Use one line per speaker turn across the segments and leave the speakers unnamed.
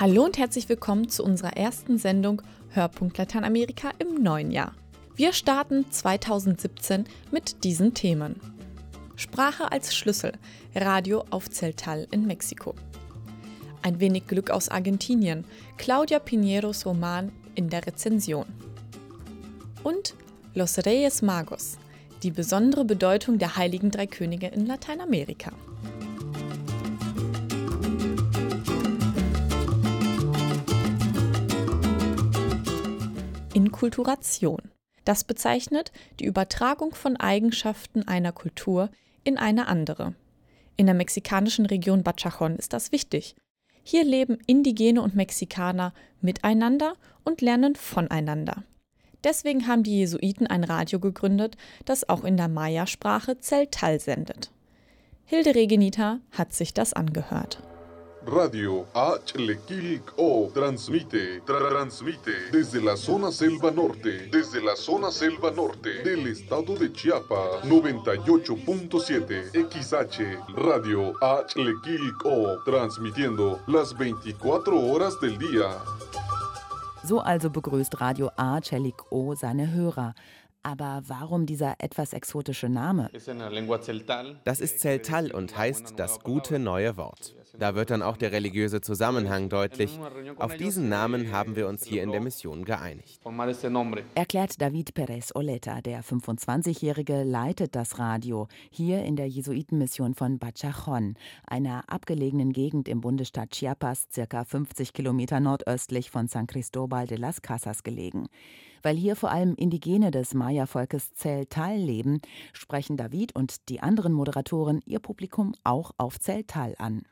Hallo und herzlich willkommen zu unserer ersten Sendung Hörpunkt Lateinamerika im neuen Jahr. Wir starten 2017 mit diesen Themen. Sprache als Schlüssel, Radio auf Zeltal in Mexiko. Ein wenig Glück aus Argentinien, Claudia Piñeros Roman in der Rezension. Und Los Reyes Magos, die besondere Bedeutung der heiligen drei Könige in Lateinamerika. Inkulturation. Das bezeichnet die Übertragung von Eigenschaften einer Kultur in eine andere. In der mexikanischen Region Bachachon ist das wichtig. Hier leben Indigene und Mexikaner miteinander und lernen voneinander. Deswegen haben die Jesuiten ein Radio gegründet, das auch in der Maya-Sprache Zeltal sendet. Hilde Regenita hat sich das angehört.
Radio HLQO transmite, transmite desde la zona selva norte, desde la zona selva norte del estado de Chiapas, 98.7 XH, Radio HLQO, transmitiendo las 24 horas del día.
So also begrüßt Radio A Celik O seine Hörer. Aber warum dieser etwas exotische Name?
Das ist Zeltal und heißt das gute neue Wort. Da wird dann auch der religiöse Zusammenhang deutlich. Auf diesen Namen haben wir uns hier in der Mission geeinigt.
Erklärt David Perez Oleta, der 25-Jährige, leitet das Radio hier in der Jesuitenmission von Bachachon, einer abgelegenen Gegend im Bundesstaat Chiapas, circa 50 Kilometer nordöstlich von San Cristobal de las Casas gelegen. Weil hier vor allem Indigene des Maya-Volkes Zeltal leben, sprechen David und die anderen Moderatoren ihr Publikum auch auf Zeltal an.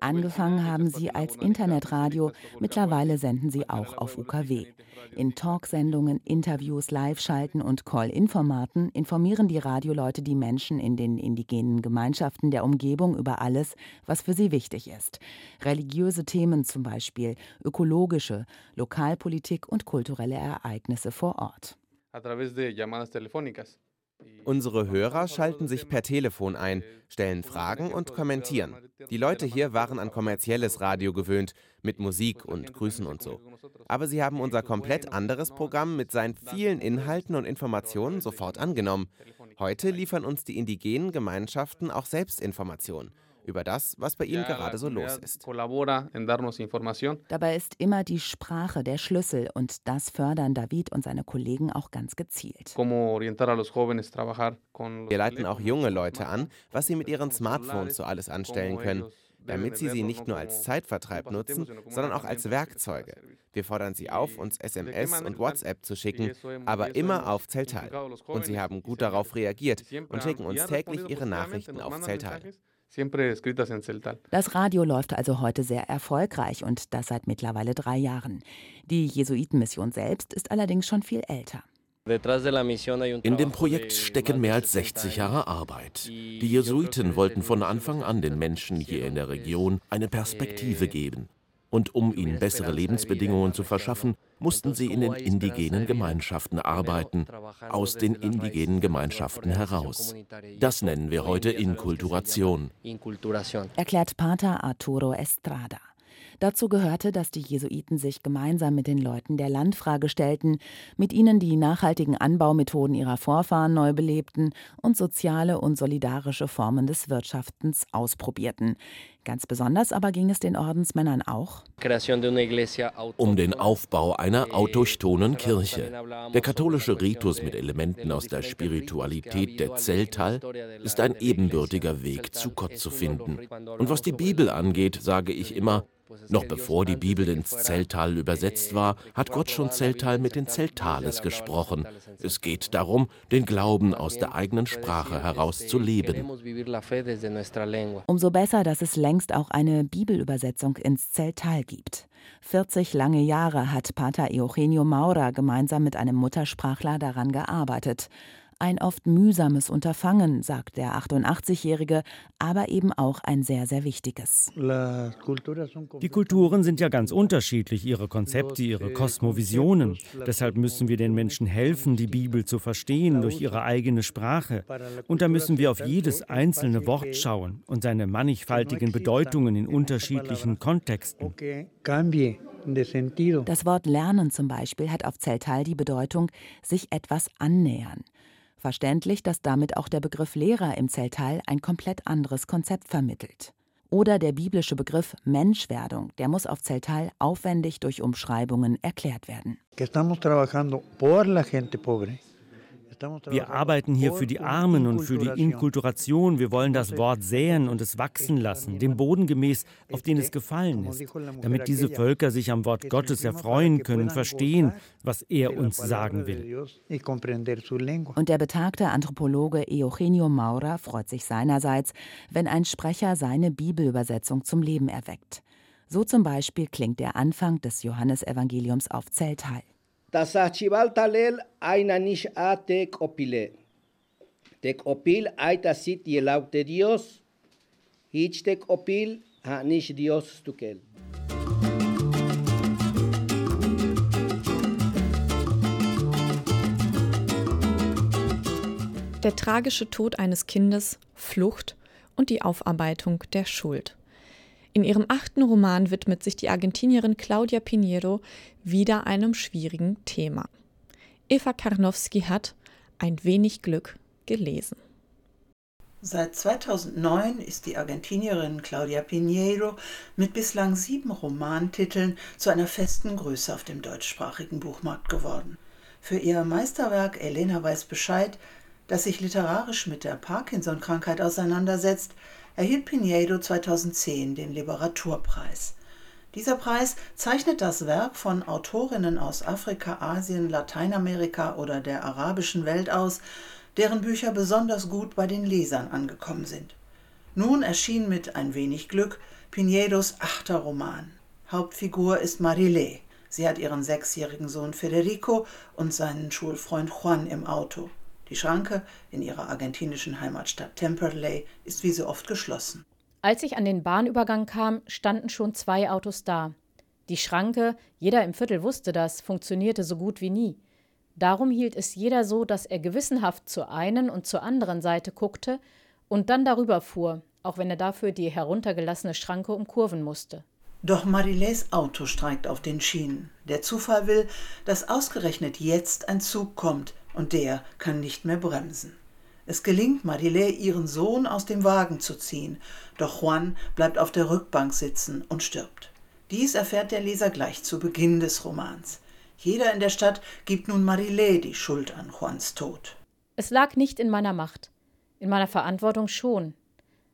Angefangen haben sie als Internetradio, mittlerweile senden sie auch auf UKW. In Talksendungen, Interviews, Live-Schalten und Call-In-Formaten informieren die Radioleute die Menschen in den indigenen Gemeinschaften der Umgebung über alles, was für sie wichtig ist. Religiöse Themen zum Beispiel, ökologische, Lokalpolitik und kulturelle Ereignisse vor Ort.
Unsere Hörer schalten sich per Telefon ein, stellen Fragen und kommentieren. Die Leute hier waren an kommerzielles Radio gewöhnt, mit Musik und Grüßen und so. Aber sie haben unser komplett anderes Programm mit seinen vielen Inhalten und Informationen sofort angenommen. Heute liefern uns die indigenen Gemeinschaften auch selbst Informationen über das, was bei ihnen gerade so los ist.
Dabei ist immer die Sprache der Schlüssel und das fördern David und seine Kollegen auch ganz gezielt.
Wir leiten auch junge Leute an, was sie mit ihren Smartphones so alles anstellen können damit sie sie nicht nur als Zeitvertreib nutzen, sondern auch als Werkzeuge. Wir fordern sie auf, uns SMS und WhatsApp zu schicken, aber immer auf Zeltal. Und sie haben gut darauf reagiert und schicken uns täglich ihre Nachrichten auf Zeltal.
Das Radio läuft also heute sehr erfolgreich und das seit mittlerweile drei Jahren. Die Jesuitenmission selbst ist allerdings schon viel älter.
In dem Projekt stecken mehr als 60 Jahre Arbeit. Die Jesuiten wollten von Anfang an den Menschen hier in der Region eine Perspektive geben. Und um ihnen bessere Lebensbedingungen zu verschaffen, mussten sie in den indigenen Gemeinschaften arbeiten, aus den indigenen Gemeinschaften heraus. Das nennen wir heute Inkulturation.
Erklärt Pater Arturo Estrada. Dazu gehörte, dass die Jesuiten sich gemeinsam mit den Leuten der Landfrage stellten, mit ihnen die nachhaltigen Anbaumethoden ihrer Vorfahren neu belebten und soziale und solidarische Formen des Wirtschaftens ausprobierten. Ganz besonders aber ging es den Ordensmännern auch
um den Aufbau einer autochthonen Kirche. Der katholische Ritus mit Elementen aus der Spiritualität der Zeltal ist ein ebenbürtiger Weg, zu Gott zu finden. Und was die Bibel angeht, sage ich immer, noch bevor die Bibel ins Zeltal übersetzt war, hat Gott schon Zeltal mit den Zeltales gesprochen. Es geht darum, den Glauben aus der eigenen Sprache heraus zu leben.
Umso besser, dass es längst auch eine Bibelübersetzung ins Zeltal gibt. 40 lange Jahre hat Pater Eugenio Maurer gemeinsam mit einem Muttersprachler daran gearbeitet. Ein oft mühsames Unterfangen, sagt der 88-Jährige, aber eben auch ein sehr, sehr wichtiges.
Die Kulturen sind ja ganz unterschiedlich, ihre Konzepte, ihre Kosmovisionen. Deshalb müssen wir den Menschen helfen, die Bibel zu verstehen durch ihre eigene Sprache. Und da müssen wir auf jedes einzelne Wort schauen und seine mannigfaltigen Bedeutungen in unterschiedlichen Kontexten.
Das Wort lernen zum Beispiel hat auf Zeltal die Bedeutung sich etwas annähern. Verständlich, dass damit auch der Begriff Lehrer im Zellteil ein komplett anderes Konzept vermittelt. Oder der biblische Begriff Menschwerdung, der muss auf Zellteil aufwendig durch Umschreibungen erklärt werden.
Wir arbeiten hier für die Armen und für die Inkulturation. Wir wollen das Wort säen und es wachsen lassen, dem Boden gemäß, auf den es gefallen ist, damit diese Völker sich am Wort Gottes erfreuen können, verstehen, was er uns sagen will.
Und der betagte Anthropologe Eugenio Maura freut sich seinerseits, wenn ein Sprecher seine Bibelübersetzung zum Leben erweckt. So zum Beispiel klingt der Anfang des Johannesevangeliums auf Zeltal.
Das tasachchival talel aina nish a tecopile. Tecopil aita sit je laute Dios. Hitch Ich tecopil ha nicht Dios tukel.
Der tragische Tod eines Kindes, Flucht und die Aufarbeitung der Schuld. In ihrem achten Roman widmet sich die Argentinierin Claudia Pinheiro wieder einem schwierigen Thema. Eva Karnowski hat Ein wenig Glück gelesen.
Seit 2009 ist die Argentinierin Claudia Pinheiro mit bislang sieben Romantiteln zu einer festen Größe auf dem deutschsprachigen Buchmarkt geworden. Für ihr Meisterwerk Elena weiß Bescheid, das sich literarisch mit der Parkinson-Krankheit auseinandersetzt, erhielt Pinheiro 2010 den Literaturpreis. Dieser Preis zeichnet das Werk von Autorinnen aus Afrika, Asien, Lateinamerika oder der arabischen Welt aus, deren Bücher besonders gut bei den Lesern angekommen sind. Nun erschien mit ein wenig Glück Pinheiros achter Roman. Hauptfigur ist Marilé. Sie hat ihren sechsjährigen Sohn Federico und seinen Schulfreund Juan im Auto. Die Schranke in ihrer argentinischen Heimatstadt Temperley ist wie so oft geschlossen.
Als ich an den Bahnübergang kam, standen schon zwei Autos da. Die Schranke, jeder im Viertel wusste das, funktionierte so gut wie nie. Darum hielt es jeder so, dass er gewissenhaft zur einen und zur anderen Seite guckte und dann darüber fuhr, auch wenn er dafür die heruntergelassene Schranke umkurven musste.
Doch Marilés Auto streikt auf den Schienen. Der Zufall will, dass ausgerechnet jetzt ein Zug kommt, und der kann nicht mehr bremsen. Es gelingt Marilé, ihren Sohn aus dem Wagen zu ziehen, doch Juan bleibt auf der Rückbank sitzen und stirbt. Dies erfährt der Leser gleich zu Beginn des Romans. Jeder in der Stadt gibt nun Marilé die Schuld an Juans Tod.
Es lag nicht in meiner Macht, in meiner Verantwortung schon.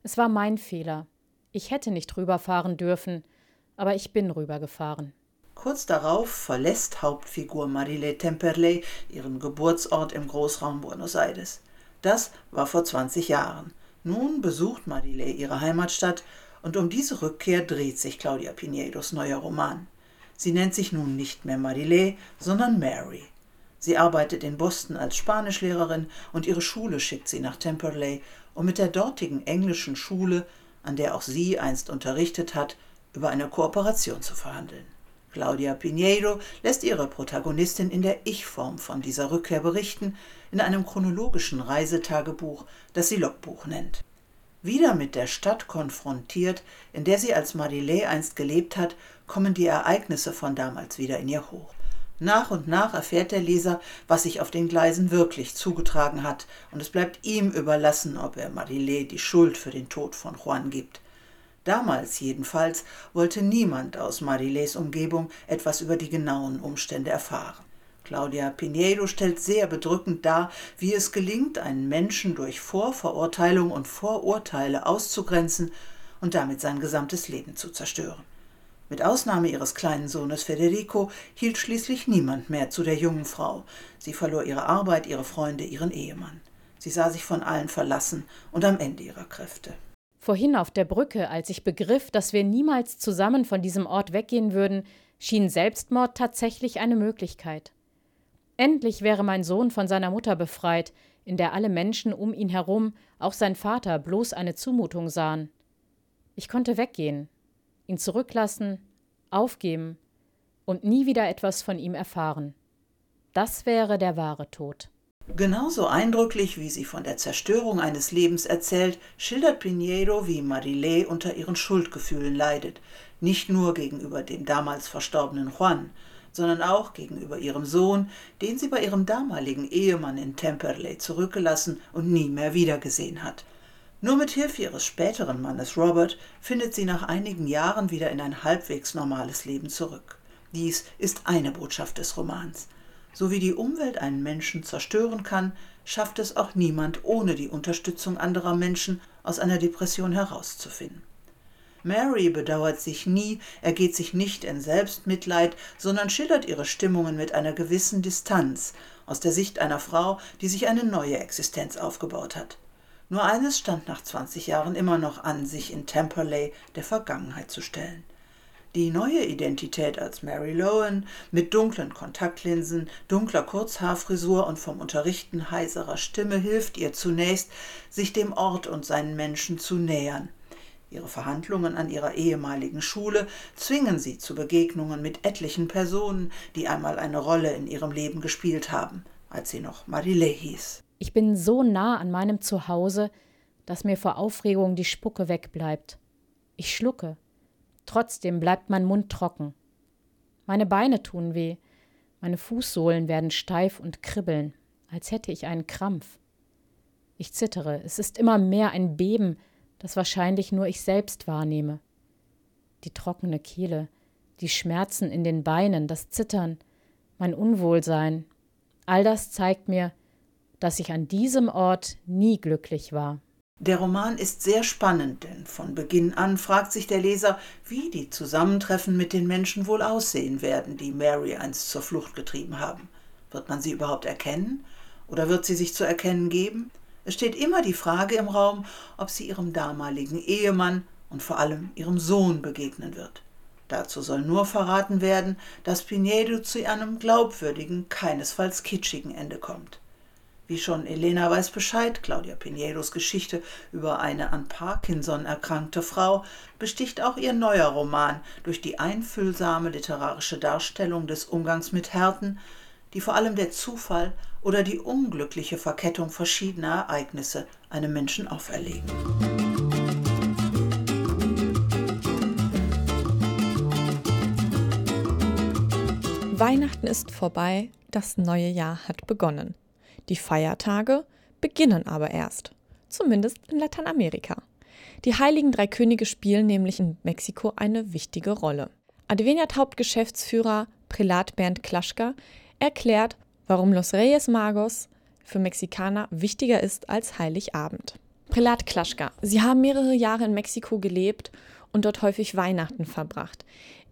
Es war mein Fehler. Ich hätte nicht rüberfahren dürfen, aber ich bin rübergefahren.
Kurz darauf verlässt Hauptfigur Marile Temperley ihren Geburtsort im Großraum Buenos Aires. Das war vor 20 Jahren. Nun besucht Marile ihre Heimatstadt und um diese Rückkehr dreht sich Claudia Pinheiros neuer Roman. Sie nennt sich nun nicht mehr Marile, sondern Mary. Sie arbeitet in Boston als Spanischlehrerin und ihre Schule schickt sie nach Temperley, um mit der dortigen englischen Schule, an der auch sie einst unterrichtet hat, über eine Kooperation zu verhandeln. Claudia Pinheiro lässt ihre Protagonistin in der Ich-Form von dieser Rückkehr berichten, in einem chronologischen Reisetagebuch, das sie Logbuch nennt. Wieder mit der Stadt konfrontiert, in der sie als Marilé einst gelebt hat, kommen die Ereignisse von damals wieder in ihr hoch. Nach und nach erfährt der Leser, was sich auf den Gleisen wirklich zugetragen hat, und es bleibt ihm überlassen, ob er Marilé die Schuld für den Tod von Juan gibt. Damals jedenfalls wollte niemand aus Marilés Umgebung etwas über die genauen Umstände erfahren. Claudia Pinheiro stellt sehr bedrückend dar, wie es gelingt, einen Menschen durch Vorverurteilung und Vorurteile auszugrenzen und damit sein gesamtes Leben zu zerstören. Mit Ausnahme ihres kleinen Sohnes Federico hielt schließlich niemand mehr zu der jungen Frau. Sie verlor ihre Arbeit, ihre Freunde, ihren Ehemann. Sie sah sich von allen verlassen und am Ende ihrer Kräfte.
Vorhin auf der Brücke, als ich begriff, dass wir niemals zusammen von diesem Ort weggehen würden, schien Selbstmord tatsächlich eine Möglichkeit. Endlich wäre mein Sohn von seiner Mutter befreit, in der alle Menschen um ihn herum, auch sein Vater, bloß eine Zumutung sahen. Ich konnte weggehen, ihn zurücklassen, aufgeben und nie wieder etwas von ihm erfahren. Das wäre der wahre Tod.
Genauso eindrücklich, wie sie von der Zerstörung eines Lebens erzählt, schildert Pinheiro, wie Marilé unter ihren Schuldgefühlen leidet, nicht nur gegenüber dem damals verstorbenen Juan, sondern auch gegenüber ihrem Sohn, den sie bei ihrem damaligen Ehemann in Temperley zurückgelassen und nie mehr wiedergesehen hat. Nur mit Hilfe ihres späteren Mannes Robert findet sie nach einigen Jahren wieder in ein halbwegs normales Leben zurück. Dies ist eine Botschaft des Romans. So wie die Umwelt einen Menschen zerstören kann, schafft es auch niemand ohne die Unterstützung anderer Menschen aus einer Depression herauszufinden. Mary bedauert sich nie, ergeht sich nicht in Selbstmitleid, sondern schildert ihre Stimmungen mit einer gewissen Distanz, aus der Sicht einer Frau, die sich eine neue Existenz aufgebaut hat. Nur eines stand nach 20 Jahren immer noch an, sich in Temperley der Vergangenheit zu stellen. Die neue Identität als Mary Lowen mit dunklen Kontaktlinsen, dunkler Kurzhaarfrisur und vom Unterrichten heiserer Stimme hilft ihr zunächst, sich dem Ort und seinen Menschen zu nähern. Ihre Verhandlungen an ihrer ehemaligen Schule zwingen sie zu Begegnungen mit etlichen Personen, die einmal eine Rolle in ihrem Leben gespielt haben, als sie noch Marilé hieß.
Ich bin so nah an meinem Zuhause, dass mir vor Aufregung die Spucke wegbleibt. Ich schlucke, Trotzdem bleibt mein Mund trocken. Meine Beine tun weh, meine Fußsohlen werden steif und kribbeln, als hätte ich einen Krampf. Ich zittere, es ist immer mehr ein Beben, das wahrscheinlich nur ich selbst wahrnehme. Die trockene Kehle, die Schmerzen in den Beinen, das Zittern, mein Unwohlsein, all das zeigt mir, dass ich an diesem Ort nie glücklich war.
Der Roman ist sehr spannend, denn von Beginn an fragt sich der Leser, wie die Zusammentreffen mit den Menschen wohl aussehen werden, die Mary einst zur Flucht getrieben haben. Wird man sie überhaupt erkennen? Oder wird sie sich zu erkennen geben? Es steht immer die Frage im Raum, ob sie ihrem damaligen Ehemann und vor allem ihrem Sohn begegnen wird. Dazu soll nur verraten werden, dass Pinedo zu einem glaubwürdigen, keinesfalls kitschigen Ende kommt. Wie schon Elena weiß Bescheid, Claudia Pinheiros Geschichte über eine an Parkinson erkrankte Frau besticht auch ihr neuer Roman durch die einfühlsame literarische Darstellung des Umgangs mit Härten, die vor allem der Zufall oder die unglückliche Verkettung verschiedener Ereignisse einem Menschen auferlegen.
Weihnachten ist vorbei, das neue Jahr hat begonnen. Die Feiertage beginnen aber erst, zumindest in Lateinamerika. Die Heiligen Drei Könige spielen nämlich in Mexiko eine wichtige Rolle. Adveniat Hauptgeschäftsführer Prälat Bernd Klaschka erklärt, warum Los Reyes Magos für Mexikaner wichtiger ist als Heiligabend. Prälat Klaschka, Sie haben mehrere Jahre in Mexiko gelebt und dort häufig Weihnachten verbracht.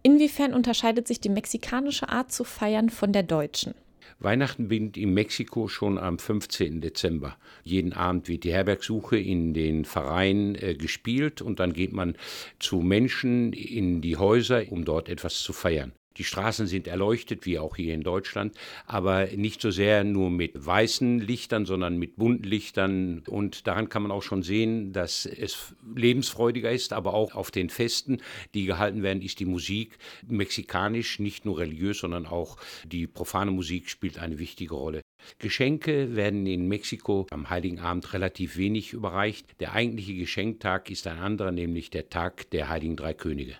Inwiefern unterscheidet sich die mexikanische Art zu feiern von der deutschen?
Weihnachten beginnt in Mexiko schon am 15. Dezember. Jeden Abend wird die Herbergsuche in den Vereinen äh, gespielt und dann geht man zu Menschen in die Häuser, um dort etwas zu feiern. Die Straßen sind erleuchtet, wie auch hier in Deutschland, aber nicht so sehr nur mit weißen Lichtern, sondern mit bunten Lichtern. Und daran kann man auch schon sehen, dass es lebensfreudiger ist, aber auch auf den Festen, die gehalten werden, ist die Musik mexikanisch, nicht nur religiös, sondern auch die profane Musik spielt eine wichtige Rolle. Geschenke werden in Mexiko am Heiligen Abend relativ wenig überreicht. Der eigentliche Geschenktag ist ein anderer, nämlich der Tag der Heiligen Drei Könige.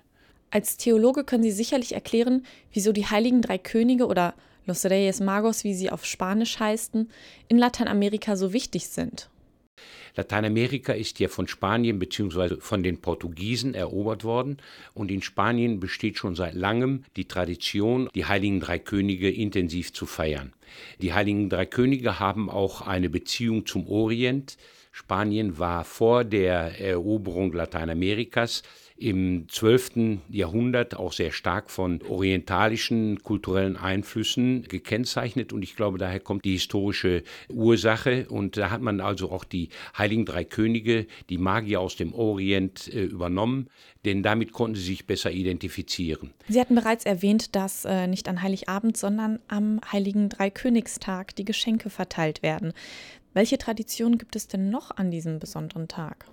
Als Theologe können Sie sicherlich erklären, wieso die Heiligen Drei Könige oder Los Reyes Magos, wie sie auf Spanisch heißen, in Lateinamerika so wichtig sind.
Lateinamerika ist ja von Spanien bzw. von den Portugiesen erobert worden und in Spanien besteht schon seit langem die Tradition, die Heiligen Drei Könige intensiv zu feiern. Die Heiligen Drei Könige haben auch eine Beziehung zum Orient. Spanien war vor der Eroberung Lateinamerikas im 12. Jahrhundert auch sehr stark von orientalischen kulturellen Einflüssen gekennzeichnet und ich glaube, daher kommt die historische Ursache und da hat man also auch die Heiligen Drei Könige, die Magier aus dem Orient äh, übernommen, denn damit konnten sie sich besser identifizieren.
Sie hatten bereits erwähnt, dass äh, nicht an Heiligabend, sondern am Heiligen Dreikönigstag die Geschenke verteilt werden. Welche Traditionen gibt es denn noch an diesem besonderen Tag?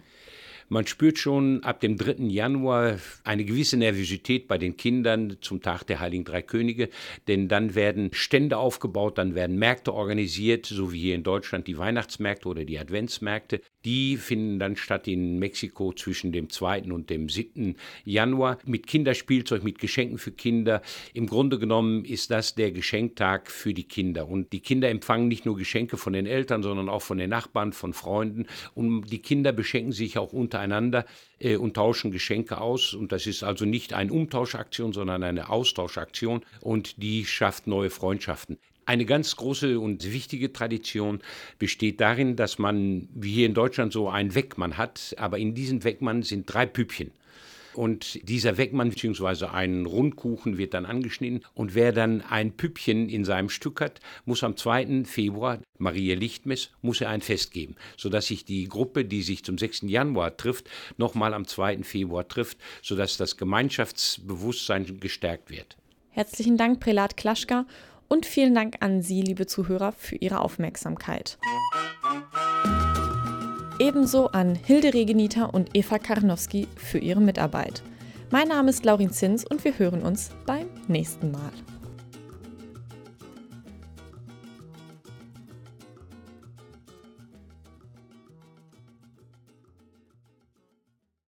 Man spürt schon ab dem 3. Januar eine gewisse Nervosität bei den Kindern zum Tag der Heiligen Drei Könige, denn dann werden Stände aufgebaut, dann werden Märkte organisiert, so wie hier in Deutschland die Weihnachtsmärkte oder die Adventsmärkte. Die finden dann statt in Mexiko zwischen dem 2. und dem 7. Januar mit Kinderspielzeug, mit Geschenken für Kinder. Im Grunde genommen ist das der Geschenktag für die Kinder. Und die Kinder empfangen nicht nur Geschenke von den Eltern, sondern auch von den Nachbarn, von Freunden. Und die Kinder beschenken sich auch untereinander äh, und tauschen Geschenke aus. Und das ist also nicht eine Umtauschaktion, sondern eine Austauschaktion. Und die schafft neue Freundschaften. Eine ganz große und wichtige Tradition besteht darin, dass man, wie hier in Deutschland, so einen Weckmann hat, aber in diesem Weckmann sind drei Püppchen. Und dieser Weckmann bzw. ein Rundkuchen wird dann angeschnitten. Und wer dann ein Püppchen in seinem Stück hat, muss am 2. Februar, Maria Lichtmess, muss er ein Fest geben, sodass sich die Gruppe, die sich zum 6. Januar trifft, nochmal am 2. Februar trifft, sodass das Gemeinschaftsbewusstsein gestärkt wird.
Herzlichen Dank, Prälat Klaschka. Und vielen Dank an Sie, liebe Zuhörer, für Ihre Aufmerksamkeit. Ebenso an Hilde Regeniter und Eva Karnowski für ihre Mitarbeit. Mein Name ist Laurin Zins und wir hören uns beim nächsten Mal.